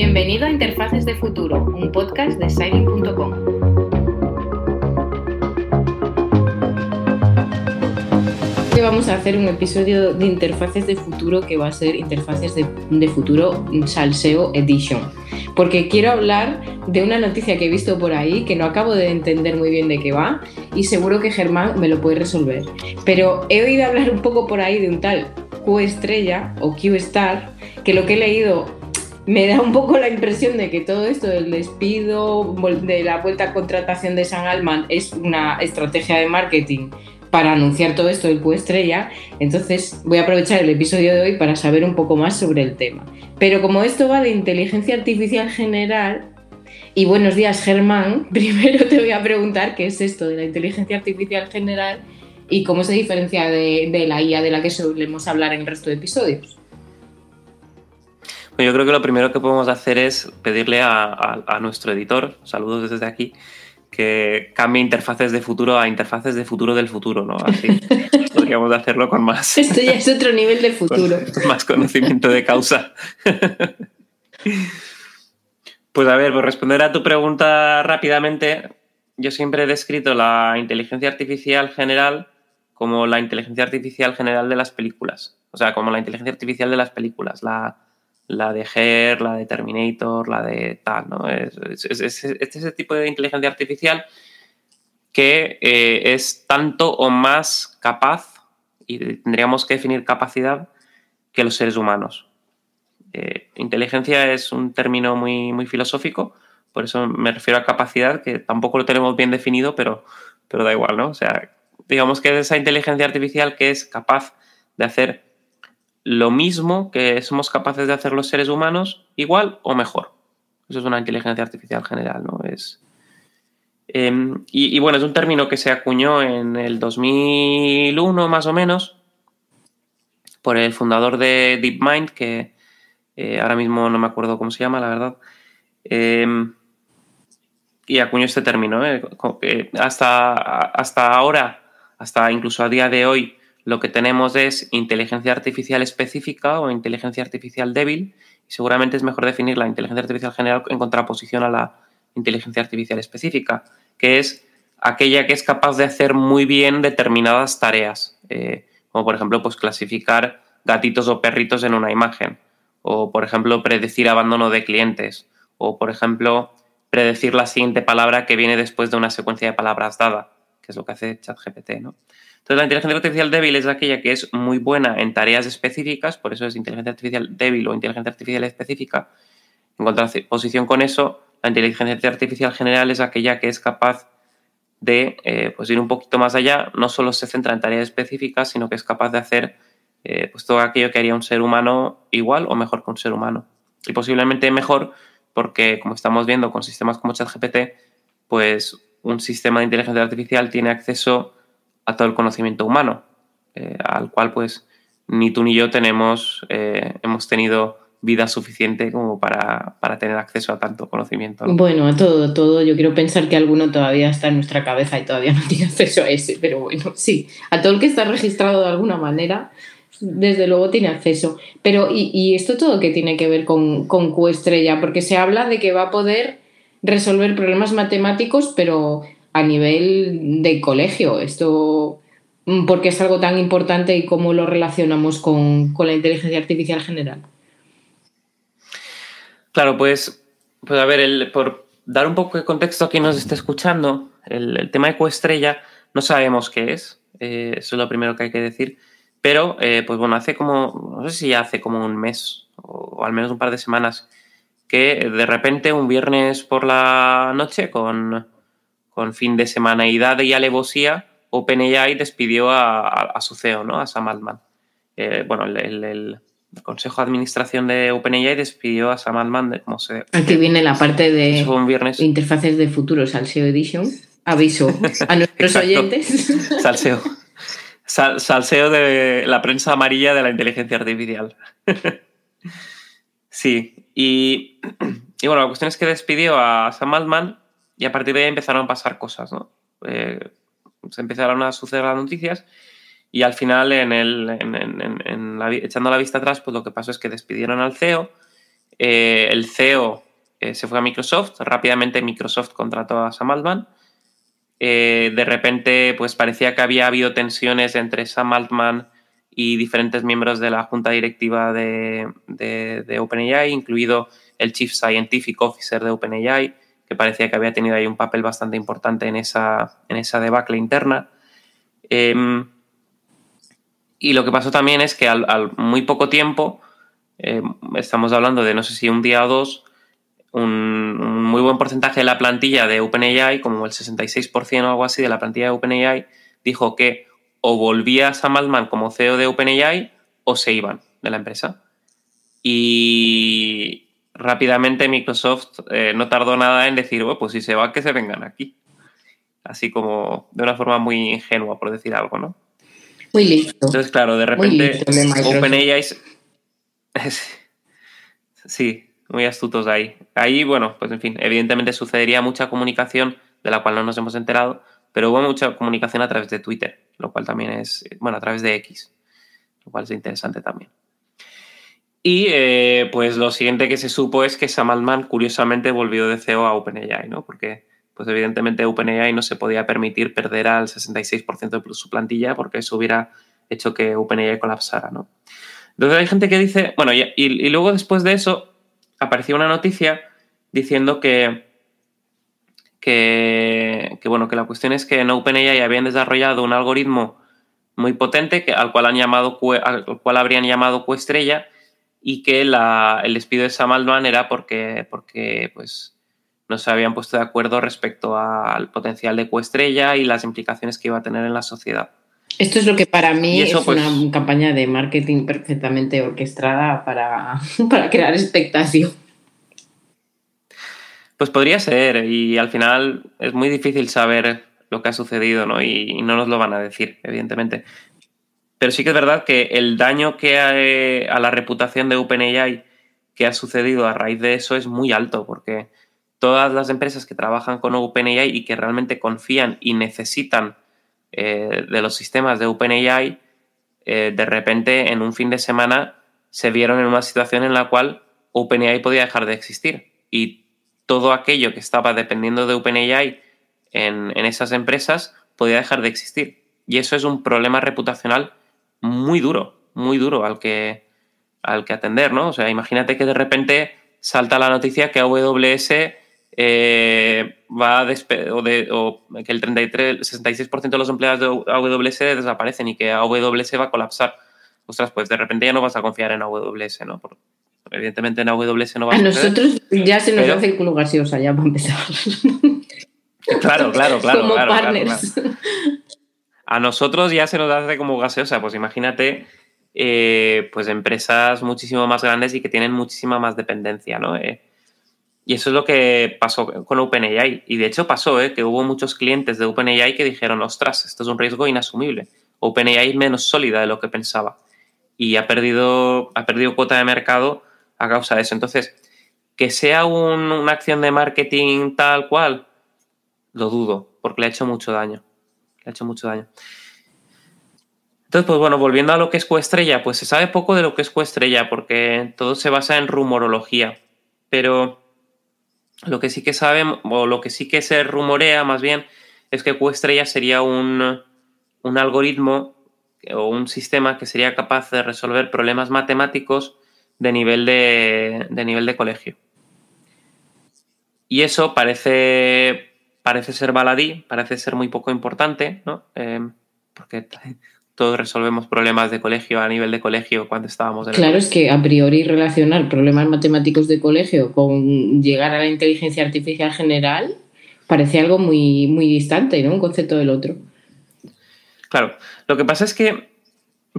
Bienvenido a Interfaces de Futuro, un podcast de Signing.com. Hoy vamos a hacer un episodio de Interfaces de Futuro que va a ser Interfaces de, Futuro Salseo Edition. Porque quiero hablar de una noticia que he visto por ahí que no acabo de entender muy bien de qué va y seguro que Germán me lo puede resolver. Pero he oído hablar un poco por ahí de un tal Q estrella o Q star que lo que he leído me da un poco la impresión de que todo esto del despido, de la vuelta a contratación de San Alman es una estrategia de marketing para anunciar todo esto del Estrella. Entonces voy a aprovechar el episodio de hoy para saber un poco más sobre el tema. Pero como esto va de inteligencia artificial general, y buenos días Germán, primero te voy a preguntar qué es esto de la inteligencia artificial general y cómo se diferencia de, de la IA de la que solemos hablar en el resto de episodios. Yo creo que lo primero que podemos hacer es pedirle a, nuestro editor, saludos desde aquí, que cambie interfaces de futuro a interfaces de futuro del futuro, ¿no? Así podríamos hacerlo con más. Esto ya es otro nivel de futuro. Con más conocimiento de causa. Pues a ver, por responder a tu pregunta rápidamente, yo siempre he descrito la inteligencia artificial general como la inteligencia artificial general de las películas. O sea, como la inteligencia artificial de las películas. La, la de Her, la de Terminator, la de tal, ¿no? Es, ese tipo de inteligencia artificial que eh, es tanto o más capaz, y tendríamos que definir capacidad, que los seres humanos. Eh, inteligencia es un término muy, muy filosófico, por eso me refiero a capacidad, que tampoco lo tenemos bien definido, pero, pero da igual, ¿no? O sea, digamos que es esa inteligencia artificial que es capaz de hacer lo mismo que somos capaces de hacer los seres humanos, igual o mejor. Eso es una inteligencia artificial general, ¿no? Es, em, y, bueno, es un término que se acuñó en el 2001 más o menos por el fundador de DeepMind, que eh, ahora mismo no me acuerdo cómo se llama, la verdad. Em, y acuñó este término. ¿eh? hasta, hasta ahora, hasta incluso a día de hoy, lo que tenemos es inteligencia artificial específica o inteligencia artificial débil y seguramente es mejor definir la inteligencia artificial general en contraposición a la inteligencia artificial específica, que es aquella que es capaz de hacer muy bien determinadas tareas, eh, como por ejemplo pues clasificar gatitos o perritos en una imagen, o por ejemplo predecir abandono de clientes, o por ejemplo predecir la siguiente palabra que viene después de una secuencia de palabras dada, que es lo que hace ChatGPT, ¿no? Entonces, la inteligencia artificial débil es aquella que es muy buena en tareas específicas, por eso es inteligencia artificial débil o inteligencia artificial específica. En contraposición con eso, la inteligencia artificial general es aquella que es capaz de eh, pues ir un poquito más allá, no solo se centra en tareas específicas, sino que es capaz de hacer eh, pues todo aquello que haría un ser humano igual o mejor que un ser humano. Y posiblemente mejor porque, como estamos viendo con sistemas como ChatGPT, pues un sistema de inteligencia artificial tiene acceso a todo el conocimiento humano, eh, al cual pues ni tú ni yo tenemos, eh, hemos tenido vida suficiente como para, tener acceso a tanto conocimiento. Bueno, a todo, todo. Yo quiero pensar que alguno todavía está en nuestra cabeza y todavía no tiene acceso a ese, pero bueno, sí, a todo el que está registrado de alguna manera, desde luego tiene acceso. Pero, ¿y, esto todo qué tiene que ver con, con Q estrella? Porque se habla de que va a poder resolver problemas matemáticos, pero a nivel de colegio. Esto, mm, porque es algo tan importante y cómo lo relacionamos con, la inteligencia artificial general. Claro, pues, pues a ver, el, por dar un poco de contexto a quien nos esté escuchando, el, tema de coestrella no sabemos qué es, eh, eso es lo primero que hay que decir, pero eh, pues bueno, hace como, no sé si hace como un mes o al menos un par de semanas, que de repente un viernes por la noche con con fin de semana y y alevosía, OpenAI despidió a, su CEO, ¿no? a Sam Altman. Eh, bueno, el, Consejo de Administración de OpenAI despidió a Sam Altman de como CEO. Aquí viene la parte de interfaces de futuros al SEO Edition. Aviso a nuestros oyentes. Salseo. salseo de la prensa amarilla de la inteligencia artificial. sí, y, y bueno, la cuestión es que despidió a Sam Altman y a partir de ahí empezaron a pasar cosas, ¿no? Eh, se empezaron a suceder las noticias y al final, en el, echando la vista atrás, pues lo que pasó es que despidieron al CEO, eh, el CEO eh, se fue a Microsoft, rápidamente Microsoft contrató a Sam Altman. De repente, pues parecía que había habido tensiones entre Sam Altman y diferentes miembros de la junta directiva de, OpenAI, incluido el Chief Scientific Officer de OpenAI, que parecía que había tenido ahí un papel bastante importante en esa, en esa debacle interna. Em, y lo que pasó también es que al, muy poco tiempo, em, estamos hablando de no sé si un día o dos, un, muy buen porcentaje de la plantilla de OpenAI, como el 66% o algo así de la plantilla de OpenAI, dijo que o volvía Sam Altman como CEO de OpenAI o se iban de la empresa. Y rápidamente Microsoft eh, no tardó nada en decir, bueno, pues si se va, que se vengan aquí. Así como de una forma muy ingenua, por decir algo, ¿no? Muy listo. Entonces, claro, de repente OpenAI... sí, muy astutos ahí. Ahí, bueno, pues en fin, evidentemente sucedería mucha comunicación de la cual no nos hemos enterado, pero hubo mucha comunicación a través de Twitter, lo cual también es, bueno, a través de X, lo cual es interesante también. Y eh, pues lo siguiente que se supo es que Sam Altman curiosamente volvió de CEO a OpenAI, ¿no? Porque pues evidentemente OpenAI no se podía permitir perder al 66% de su plantilla porque eso hubiera hecho que OpenAI colapsara, ¿no? Entonces hay gente que dice, bueno, y luego después de eso, apareció una noticia diciendo que, que, bueno, que la cuestión es que en OpenAI habían desarrollado un algoritmo muy potente que, al, cual han llamado, al cual habrían llamado Cuestrella y que la, el despido de Sam Altman era porque, porque pues, no se habían puesto de acuerdo respecto al potencial de Cuestrella y las implicaciones que iba a tener en la sociedad. Esto es lo que para mí es pues una campaña de marketing perfectamente orquestada para, para crear expectación. Pues podría ser, y al final es muy difícil saber lo que ha sucedido, ¿no? Y, no nos lo van a decir, evidentemente. Pero sí que es verdad que el daño que ha, a la reputación de OpenAI que ha sucedido a raíz de eso es muy alto, porque todas las empresas que trabajan con OpenAI y que realmente confían y necesitan eh, de los sistemas de OpenAI, eh, de repente en un fin de semana se vieron en una situación en la cual OpenAI podía dejar de existir y todo aquello que estaba dependiendo de OpenAI en, en esas empresas podía dejar de existir. Y eso es un problema reputacional muy duro, muy duro al que, al que atender, ¿no? O sea, imagínate que de repente salta la noticia que AWS eh, va a o, de, o que el 33, 66% de los empleados de AWS desaparecen y que AWS va a colapsar. Ostras, pues de repente ya no vas a confiar en AWS, ¿no? evidentemente en AWS no va a A nosotros ya se nos hace el culo gaseosa, ya para empezar. Claro, claro, claro. Como partners. A nosotros ya se nos hace como gaseosa, pues imagínate eh, pues empresas muchísimo más grandes y que tienen muchísima más dependencia, ¿no? Eh, y eso es lo que pasó con OpenAI. Y de hecho pasó, ¿eh? que hubo muchos clientes de OpenAI que dijeron, ostras, esto es un riesgo inasumible. OpenAI es menos sólida de lo que pensaba. Y ha perdido, ha perdido cuota de mercado a causa de eso. Entonces, que sea una acción de marketing tal cual, lo dudo, porque le ha hecho mucho daño. Ha hecho mucho daño. Entonces, pues bueno, volviendo a lo que es coestrella, pues se sabe poco de lo que es coestrella, porque todo se basa en rumorología. Pero lo que sí que saben, o lo que sí que se rumorea más bien, es que Q-estrella sería un, algoritmo o un sistema que sería capaz de resolver problemas matemáticos de nivel de, nivel de colegio. Y eso parece, parece ser baladí, parece ser muy poco importante, ¿no? Eh, porque todos resolvemos problemas de colegio a nivel de colegio cuando estábamos en Claro, es que a priori relacionar problemas matemáticos de colegio con llegar a la inteligencia artificial general parece algo muy, muy distante, ¿no? Un concepto del otro. Claro, lo que pasa es que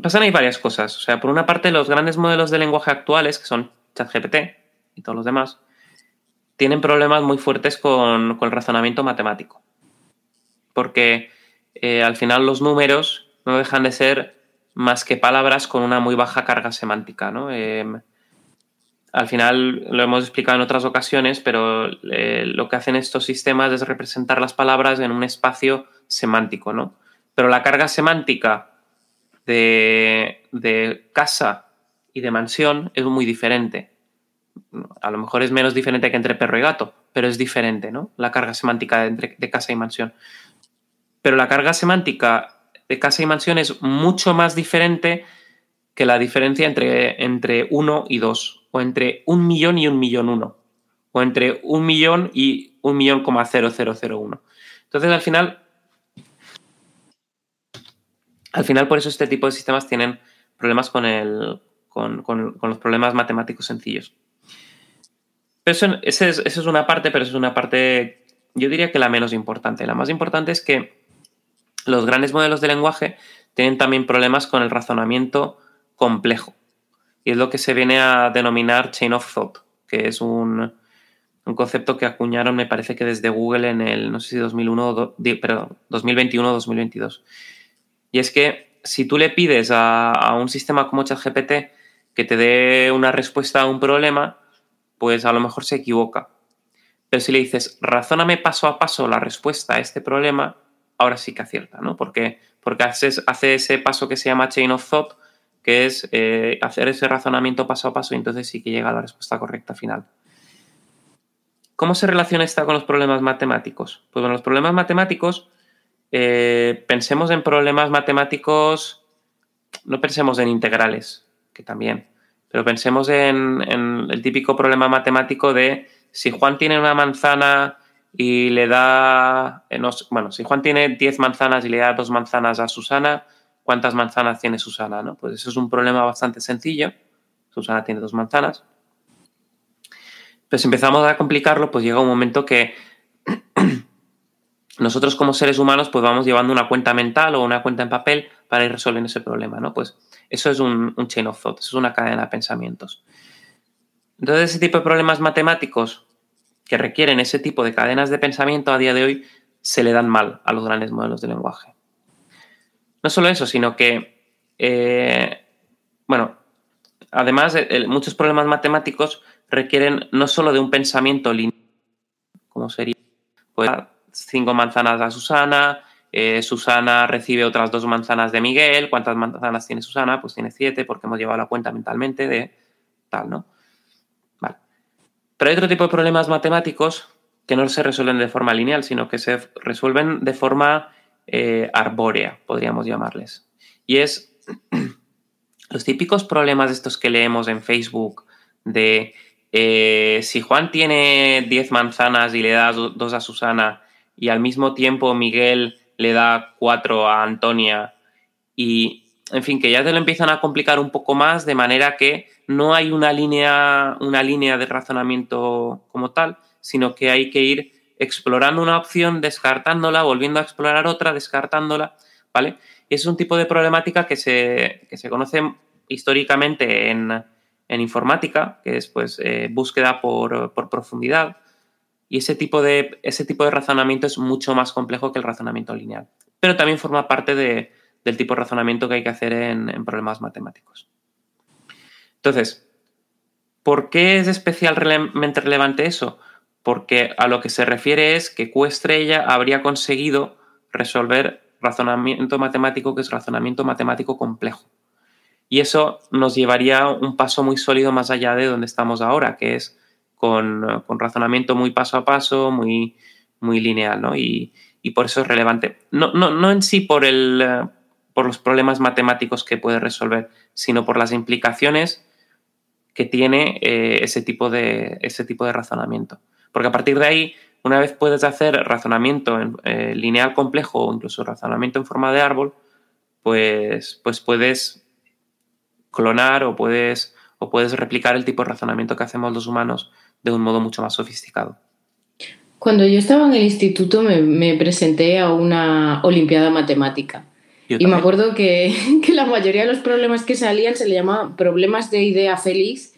pasan ahí varias cosas. O sea, por una parte, los grandes modelos de lenguaje actuales, que son ChatGPT y todos los demás, tienen problemas muy fuertes con, el razonamiento matemático. Porque eh, al final los números no dejan de ser más que palabras con una muy baja carga semántica. ¿no? Em, al final lo hemos explicado en otras ocasiones, pero eh, lo que hacen estos sistemas es representar las palabras en un espacio semántico, ¿no? Pero la carga semántica de, de casa y de mansión es muy diferente. A lo mejor es menos diferente que entre perro y gato, pero es diferente, ¿no? La carga semántica de, entre, casa y mansión. Pero la carga semántica de casa y mansión es mucho más diferente que la diferencia entre, entre 1 y 2, o entre un millón y un millón uno, o entre un millón y un millón coma cero cero cero uno. Entonces, al final, al final, por eso este tipo de sistemas tienen problemas con, el, con, con, los problemas matemáticos sencillos. Eso, esa es, es una parte, pero es una parte, yo diría que la menos importante. La más importante es que los grandes modelos de lenguaje tienen también problemas con el razonamiento complejo. Y es lo que se viene a denominar Chain of Thought, que es un, un concepto que acuñaron, me parece que desde Google en el, no sé si 2001, pero 2021 o 2022. Y es que si tú le pides a, un sistema como ChatGPT que te dé una respuesta a un problema, pues a lo mejor se equivoca. Pero si le dices, razóname paso a paso la respuesta a este problema, ahora sí que acierta, ¿no? Porque, porque hace, hace ese paso que se llama Chain of Thought, que es eh, hacer ese razonamiento paso a paso y entonces sí que llega a la respuesta correcta final. ¿Cómo se relaciona esto con los problemas matemáticos? Pues bueno, los problemas matemáticos eh, pensemos en problemas matemáticos, no pensemos en integrales, que también, pero pensemos en, el típico problema matemático de si Juan tiene una manzana y le da, eh, bueno, si Juan tiene 10 manzanas y le da dos manzanas a Susana, ¿cuántas manzanas tiene Susana? ¿no? Pues eso es un problema bastante sencillo. Susana tiene dos manzanas. Si empezamos a complicarlo, pues llega un momento que nosotros como seres humanos pues vamos llevando una cuenta mental o una cuenta en papel para ir resolviendo ese problema, ¿no? Pues eso es un, chain of thought, eso es una cadena de pensamientos. Entonces ese tipo de problemas matemáticos que requieren ese tipo de cadenas de pensamiento a día de hoy se le dan mal a los grandes modelos de lenguaje. No solo eso, sino que, eh, bueno, además muchos problemas matemáticos requieren no solo de un pensamiento lineal, como sería pues, cinco manzanas a Susana, eh, Susana recibe otras dos manzanas de Miguel, ¿cuántas manzanas tiene Susana? Pues tiene siete porque hemos llevado la cuenta mentalmente de tal, ¿no? Vale. Pero hay otro tipo de problemas matemáticos que no se resuelven de forma lineal, sino que se resuelven de forma eh, arbórea, podríamos llamarles. Y es los típicos problemas estos que leemos en Facebook de eh, si Juan tiene 10 manzanas y le da dos a Susana y al mismo tiempo Miguel le da cuatro a Antonia y, en fin, que ya te lo empiezan a complicar un poco más de manera que no hay una línea, una línea de razonamiento como tal, sino que hay que ir explorando una opción, descartándola, volviendo a explorar otra, descartándola, ¿vale? Y es un tipo de problemática que se, que se conoce históricamente en, en informática, que es pues, eh, búsqueda por, por profundidad, y ese tipo, de, ese tipo de razonamiento es mucho más complejo que el razonamiento lineal. Pero también forma parte de, del tipo de razonamiento que hay que hacer en, problemas matemáticos. Entonces, ¿por qué es especialmente relevante eso? Porque a lo que se refiere es que Q estrella habría conseguido resolver razonamiento matemático que es razonamiento matemático complejo. Y eso nos llevaría un paso muy sólido más allá de donde estamos ahora, que es con, razonamiento muy paso a paso, muy, muy lineal, ¿no? Y, por eso es relevante. No, no, no en sí por, el, por los problemas matemáticos que puede resolver, sino por las implicaciones que tiene eh, ese, tipo de, ese tipo de razonamiento. Porque a partir de ahí, una vez puedes hacer razonamiento en, eh, lineal complejo o incluso razonamiento en forma de árbol, pues, pues puedes clonar o puedes, o puedes replicar el tipo de razonamiento que hacemos los humanos de un modo mucho más sofisticado. Cuando yo estaba en el instituto me, presenté a una Olimpiada Matemática. y me acuerdo que, la mayoría de los problemas que salían se le llamaban problemas de idea feliz,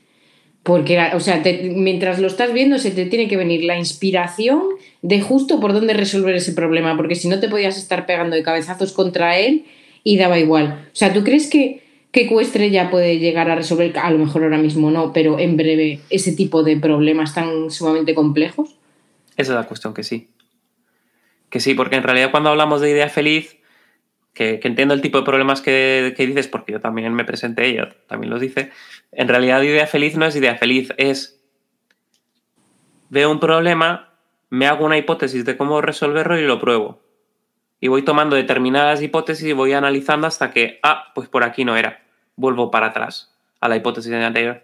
porque o sea, mientras lo estás viendo se te tiene que venir la inspiración de justo por dónde resolver ese problema, porque si no te podías estar pegando de cabezazos contra él y daba igual. O sea, ¿tú crees que que ya puede llegar a resolver, a lo mejor ahora mismo no, pero en breve, ese tipo de problemas tan sumamente complejos? Esa es la cuestión, que sí. Que sí, porque en realidad cuando hablamos de idea feliz, que, entiendo el tipo de problemas que, dices, porque yo también me presenté, ella también los dice, en realidad idea feliz no es idea feliz, es veo un problema, me hago una hipótesis de cómo resolverlo y lo pruebo. Y voy tomando determinadas hipótesis y voy analizando hasta que, ah, pues por aquí no era. Vuelvo para atrás a la hipótesis anterior.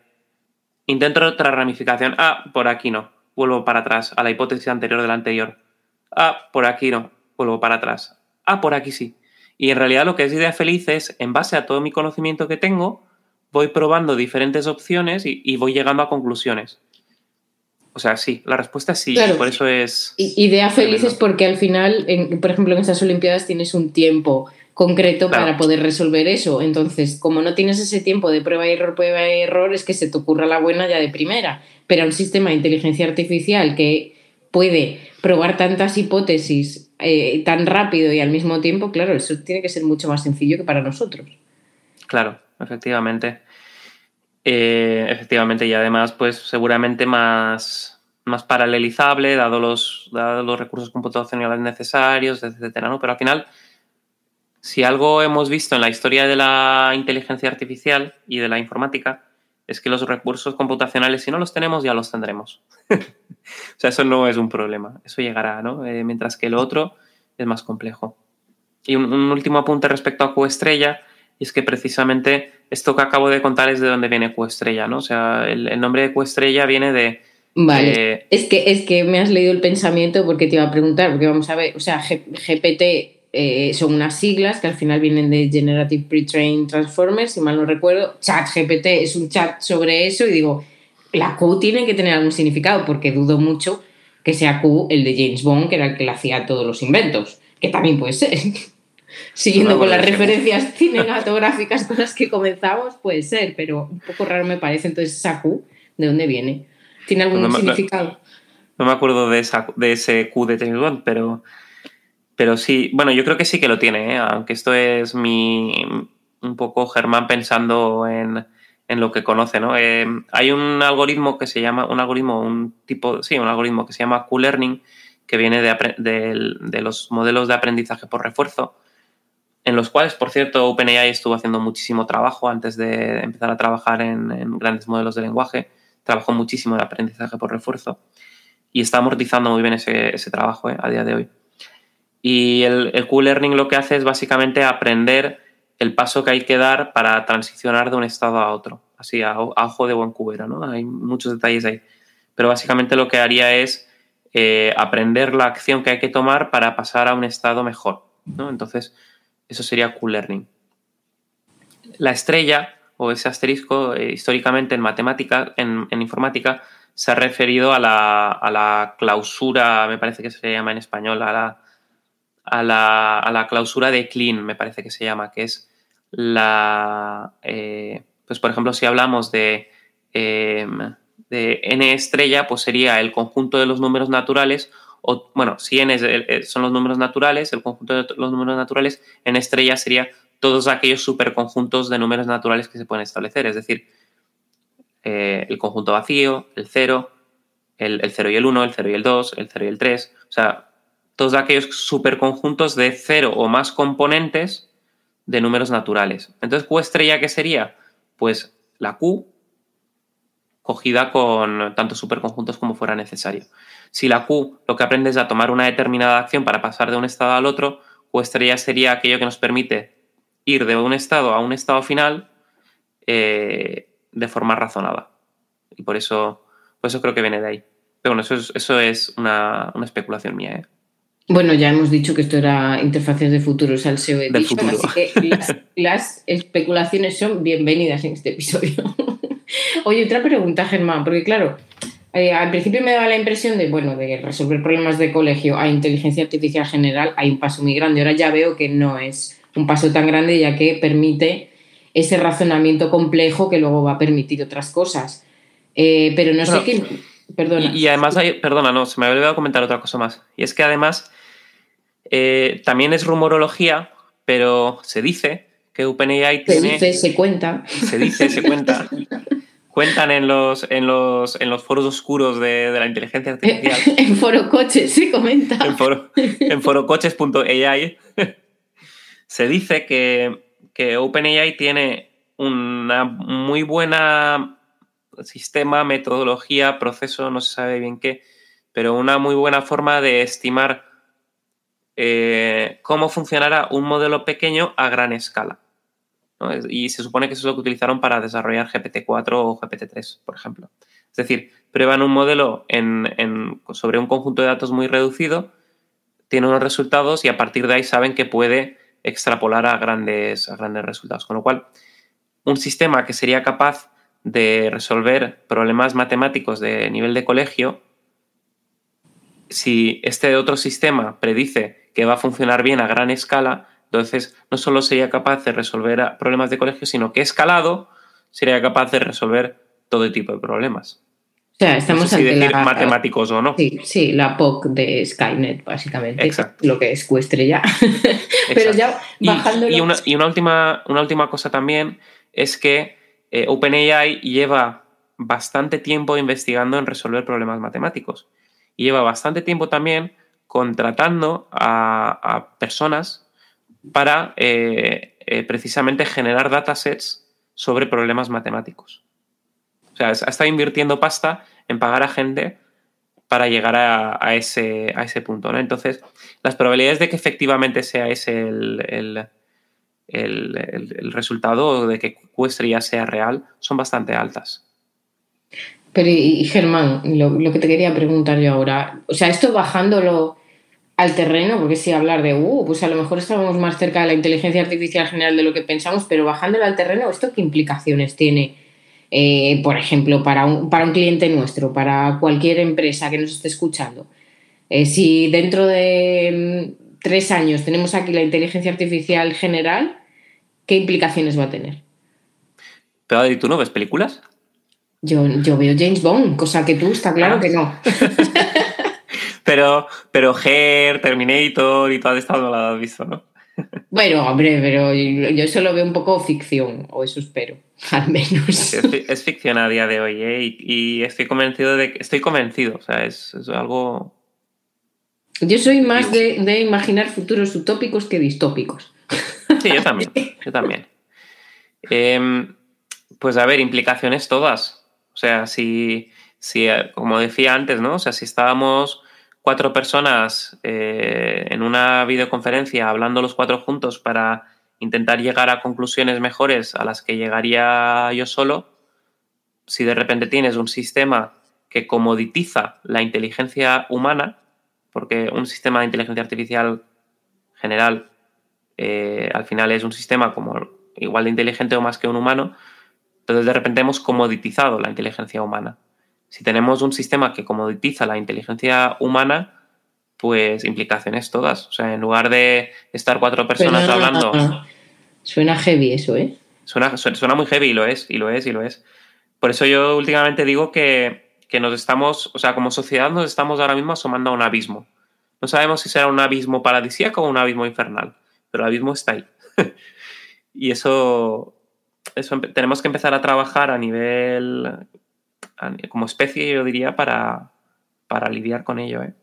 Intento otra ramificación. Ah, por aquí no. Vuelvo para atrás a la hipótesis anterior de la anterior. Ah, por aquí no. Vuelvo para atrás. Ah, por aquí sí. Y en realidad lo que es idea feliz es, en base a todo mi conocimiento que tengo, voy probando diferentes opciones y, voy llegando a conclusiones. O sea, sí, la respuesta es sí, por eso es... Idea feliz es porque al final, por ejemplo, en esas Olimpiadas tienes un tiempo concreto para poder resolver eso. Entonces, como no tienes ese tiempo de prueba y error, prueba y error, es que se te ocurra la buena ya de primera. Pero un sistema de inteligencia artificial que puede probar tantas hipótesis eh, tan rápido y al mismo tiempo, claro, eso tiene que ser mucho más sencillo que para nosotros. Claro, efectivamente. Eh, efectivamente, y además, pues seguramente más, más paralelizable, dado los, dado los recursos computacionales necesarios, etcétera, ¿no? Pero al final, si algo hemos visto en la historia de la inteligencia artificial y de la informática, es que los recursos computacionales, si no los tenemos, ya los tendremos. o sea, eso no es un problema, eso llegará, ¿no? Eh, mientras que lo otro es más complejo. Y un, último apunte respecto a Coestrella, y es que precisamente esto que acabo de contar es de donde viene Coestrella, ¿no? O sea, el, nombre de Coestrella viene de... Vale, es, que, es que me has leído el pensamiento porque te iba a preguntar, porque vamos a ver, o sea, GPT eh, son unas siglas que al final vienen de Generative Pre-Trained Transformers, si mal no recuerdo. Chat GPT es un chat sobre eso y digo, la Q tiene que tener algún significado porque dudo mucho que sea Q el de James Bond, que era el que le hacía todos los inventos, que también puede ser. Siguiendo con las referencias cinematográficas con las que comenzamos, puede ser, pero un poco raro me parece. Entonces, Q, ¿de dónde viene? ¿Tiene algún significado? No, me acuerdo de, esa, de ese Q de James Bond, pero pero sí, bueno, yo creo que sí que lo tiene, ¿eh? aunque esto es mi un poco Germán pensando en, lo que conoce, ¿no? Eh, hay un algoritmo que se llama, un algoritmo, un tipo, sí, un algoritmo que se llama Q-Learning, que viene de, los modelos de aprendizaje por refuerzo, en los cuales, por cierto, OpenAI estuvo haciendo muchísimo trabajo antes de empezar a trabajar en, grandes modelos de lenguaje, trabajó muchísimo en aprendizaje por refuerzo y está amortizando muy bien ese, trabajo ¿eh? a día de hoy. Y el, el Q-Learning lo que hace es básicamente aprender el paso que hay que dar para transicionar de un estado a otro, así a, ojo de buen cubero, ¿no? Hay muchos detalles ahí. Pero básicamente lo que haría es eh, aprender la acción que hay que tomar para pasar a un estado mejor, ¿no? Entonces, eso sería Q-Learning. La estrella, o ese asterisco, eh, históricamente en matemática, en, informática, se ha referido a la, a la clausura, me parece que se llama en español, a la a la, clausura de Clean, me parece que se llama, que es la, eh, pues por ejemplo, si hablamos de, em, de n estrella, pues sería el conjunto de los números naturales, o bueno, si n son los números naturales, el conjunto de los números naturales, n estrella sería todos aquellos superconjuntos de números naturales que se pueden establecer, es decir, eh, el conjunto vacío, el 0, el, el 0 y el 1, el 0 y el 2, el 0 y el 3, o sea, todos aquellos superconjuntos de cero o más componentes de números naturales. Entonces, Q estrella, ¿qué sería? Pues la Q cogida con tantos superconjuntos como fuera necesario. Si la Q lo que aprende es a tomar una determinada acción para pasar de un estado al otro, Q estrella sería aquello que nos permite ir de un estado a un estado final eh, de forma razonada. Y por eso, por eso creo que viene de ahí. Pero bueno, eso es, eso es una, una especulación mía. ¿eh? Bueno, ya hemos dicho que esto era interfaces de futuros al SEO Edition, así que las, especulaciones son bienvenidas en este episodio. Oye, otra pregunta, Germán, porque claro, eh, al principio me daba la impresión de, bueno, de resolver problemas de colegio a inteligencia artificial general hay un paso muy grande. Ahora ya veo que no es un paso tan grande ya que permite ese razonamiento complejo que luego va a permitir otras cosas. Eh, pero no sé qué... Perdona. Y, además, hay, perdona, no, se me había olvidado comentar otra cosa más. Y es que además eh, también es rumorología, pero se dice que OpenAI tiene. Se dice, se cuenta. Se dice, se cuenta. Cuentan en los, en los, en los foros oscuros de, la inteligencia artificial. en forocoches se comenta. En, forocoches.ai se dice que, que OpenAI tiene una muy buena sistema, metodología, proceso, no se sabe bien qué, pero una muy buena forma de estimar eh, cómo funcionará un modelo pequeño a gran escala. Y se supone que eso es lo que utilizaron para desarrollar GPT-4 o GPT-3, por ejemplo. Es decir, prueban un modelo sobre un conjunto de datos muy reducido, tienen unos resultados y a partir de ahí saben que puede extrapolar a grandes, a grandes resultados. Con lo cual, un sistema que sería capaz de resolver problemas matemáticos de nivel de colegio, si este otro sistema predice que va a funcionar bien a gran escala, entonces no solo sería capaz de resolver problemas de colegio, sino que escalado sería capaz de resolver todo tipo de problemas. O sea, estamos no decir matemáticos o no. Sí, sí, la POC de Skynet, básicamente. Lo que es Cuestre ya. Pero ya bajándolo... Y, una, y una, última, una última cosa también es que eh, OpenAI lleva bastante tiempo investigando en resolver problemas matemáticos. Y lleva bastante tiempo también contratando a, personas para eh, eh, precisamente generar datasets sobre problemas matemáticos. O sea, estado invirtiendo pasta en pagar a gente para llegar a, ese, a ese punto. ¿no? Entonces, las probabilidades de que efectivamente sea ese el, el, resultado de que Cuestre ya sea real son bastante altas. Pero, y Germán, lo, que te quería preguntar yo ahora, o sea, esto bajándolo al terreno, porque si hablar de, uh, pues a lo mejor estamos más cerca de la inteligencia artificial general de lo que pensamos, pero bajándolo al terreno, ¿esto qué implicaciones tiene? Eh, por ejemplo, para un, para un cliente nuestro, para cualquier empresa que nos esté escuchando. Eh, si dentro de mm, tres años tenemos aquí la inteligencia artificial general, ¿qué implicaciones va a tener? Pero ¿y tú no ves películas? Yo, yo veo James Bond, cosa que tú está claro ah. que no. pero, pero Her, Terminator y todo esto no lo has visto, ¿no? Bueno, hombre, pero yo solo veo un poco ficción, o eso espero, al menos. Es, ficción a día de hoy, ¿eh? y, estoy convencido de que. Estoy convencido, o sea, es, algo. Yo soy más de, imaginar futuros utópicos que distópicos. Sí, yo también. Yo también. Em, pues a ver, implicaciones todas. O sea, si, si, como decía antes, ¿no? O sea, si estábamos cuatro personas eh, en una videoconferencia hablando los cuatro juntos para intentar llegar a conclusiones mejores a las que llegaría yo solo, si de repente tienes un sistema que comoditiza la inteligencia humana, porque un sistema de inteligencia artificial general eh, al final es un sistema como igual de inteligente o más que un humano, entonces de repente hemos comoditizado la inteligencia humana si tenemos un sistema que comoditiza la inteligencia humana, pues implicaciones todas. O sea, en lugar de estar cuatro personas hablando. Suena heavy eso, ¿eh? Suena, suena, muy heavy y lo es, y lo es, y lo es. Por eso yo últimamente digo que, que nos estamos, o sea, como sociedad nos estamos ahora mismo asomando a un abismo. No sabemos si será un abismo paradisíaco o un abismo infernal, pero el abismo está ahí. y eso, eso tenemos que empezar a trabajar a nivel como especie, yo diría, para, para lidiar con ello. ¿eh?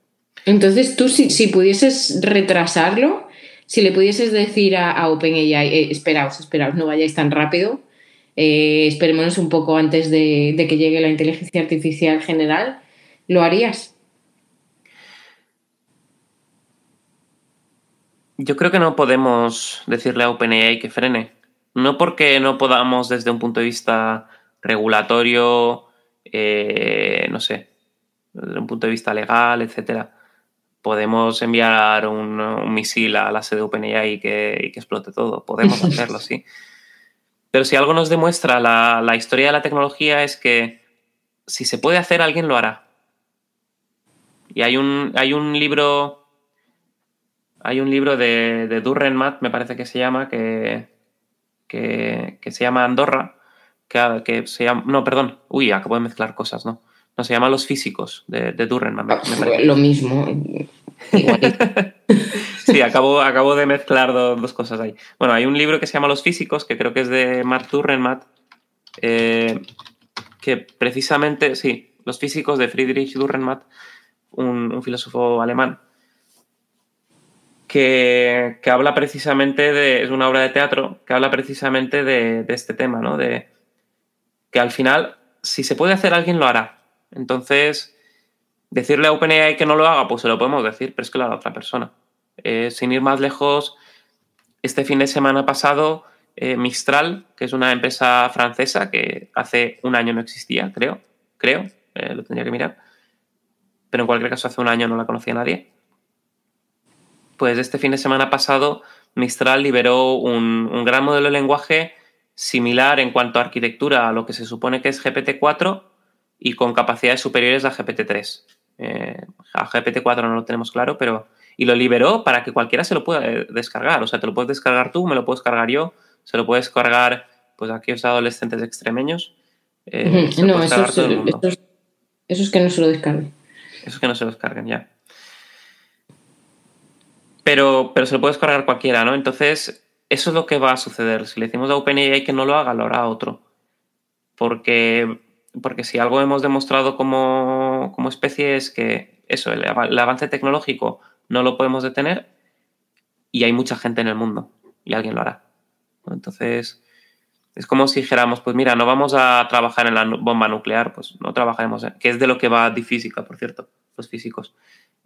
Entonces, tú, si, si, pudieses retrasarlo, si le pudieses decir a, a OpenAI, eh, esperaos, esperaos, no vayáis tan rápido, eh, esperémonos un poco antes de, de, que llegue la inteligencia artificial general, ¿lo harías? Yo creo que no podemos decirle a OpenAI que frene. No porque no podamos desde un punto de vista regulatorio eh, no sé, desde un punto de vista legal, etcétera, podemos enviar un, misil a la sede OpenAI y que, y que explote todo. Podemos hacerlo, sí. Pero si algo nos demuestra la, historia de la tecnología es que si se puede hacer, alguien lo hará. Y hay un, hay un libro. Hay un libro de, de Durren Matt, me parece que se llama, que, que, que se llama Andorra, que, se llama. No, perdón. Uy, acabo de mezclar cosas, ¿no? No, se llama Los Físicos de, de Durren. Ah, lo mismo. sí, acabo, acabo de mezclar dos cosas ahí. Bueno, hay un libro que se llama Los Físicos, que creo que es de Mark Durrenmatt, eh, que precisamente, sí, Los Físicos de Friedrich Durrenmatt, un, un filósofo alemán, que, que, habla precisamente de, es una obra de teatro, que habla precisamente de, de este tema, ¿no? De, que al final, si se puede hacer, alguien lo hará. Entonces, Decirle a OpenAI que no lo haga, pues se lo podemos decir, pero es que lo haga otra persona. Eh, sin ir más lejos, este fin de semana pasado, eh, Mistral, que es una empresa francesa que hace un año no existía, creo, creo, eh, lo tendría que mirar, pero en cualquier caso hace un año no la conocía nadie. Pues este fin de semana pasado, Mistral liberó un, un gran modelo de lenguaje similar en cuanto a arquitectura a lo que se supone que es GPT-4 y con capacidades superiores a GPT-3. Eh, a GPT-4 no lo tenemos claro, pero... Y lo liberó para que cualquiera se lo pueda eh, descargar. O sea, te lo puedes descargar tú, me lo puedo descargar yo, se lo puedes cargar pues aquellos adolescentes extremeños. Eh, no, eso es, que no se lo descarguen. Eso es que no se lo descarguen, ya. Pero, pero se lo puede descargar cualquiera, ¿no? Entonces, eso es lo que va a suceder. Si le decimos a OpenAI que no lo haga, lo hará otro. Porque porque si algo hemos demostrado como, especie es que eso, el, avance tecnológico no lo podemos detener y hay mucha gente en el mundo y alguien lo hará. Entonces, es como si dijéramos, pues mira, no vamos a trabajar en la bomba nuclear, pues no trabajaremos, que es de lo que va física, por cierto, los físicos.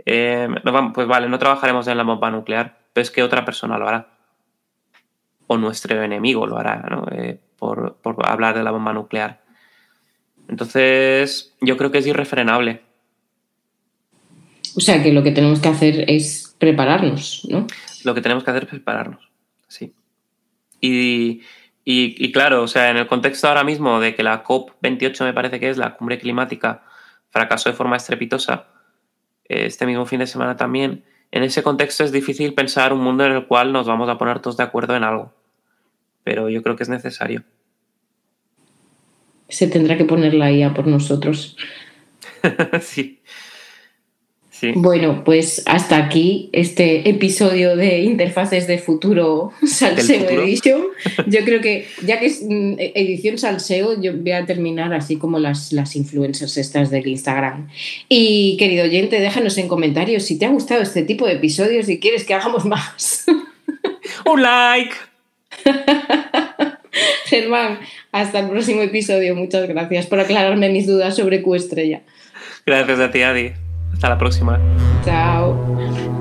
Eh, pues vale, no trabajaremos en la bomba nuclear, pero es que otra persona lo hará. O nuestro enemigo lo hará, ¿no? Eh, por, por hablar de la bomba nuclear. Entonces, yo creo que es irrefrenable. O sea, que lo que tenemos que hacer es prepararnos, ¿no? Lo que tenemos que hacer es prepararnos, sí. Y, y, claro, o sea, en el contexto ahora mismo de que la COP28 me parece que es la cumbre climática fracasó de forma estrepitosa, este mismo fin de semana también, en ese contexto es difícil pensar un mundo en el cual nos vamos a poner todos de acuerdo en algo. Pero yo creo que es necesario se tendrá que poner la IA por nosotros. sí. Sí. Bueno, pues hasta aquí este episodio de Interfaces de Futuro Salseo Edition. Yo creo que ya que es mm, edición Salseo, yo voy a terminar así como las, las influencers estas del Instagram. Y querido oyente, déjanos en comentarios si te ha gustado este tipo de episodios y quieres que hagamos más. Un like. Germán, hasta el próximo episodio. Muchas gracias por aclararme mis dudas sobre Q Estrella. Gracias a ti, Adi. Hasta la próxima. Chao.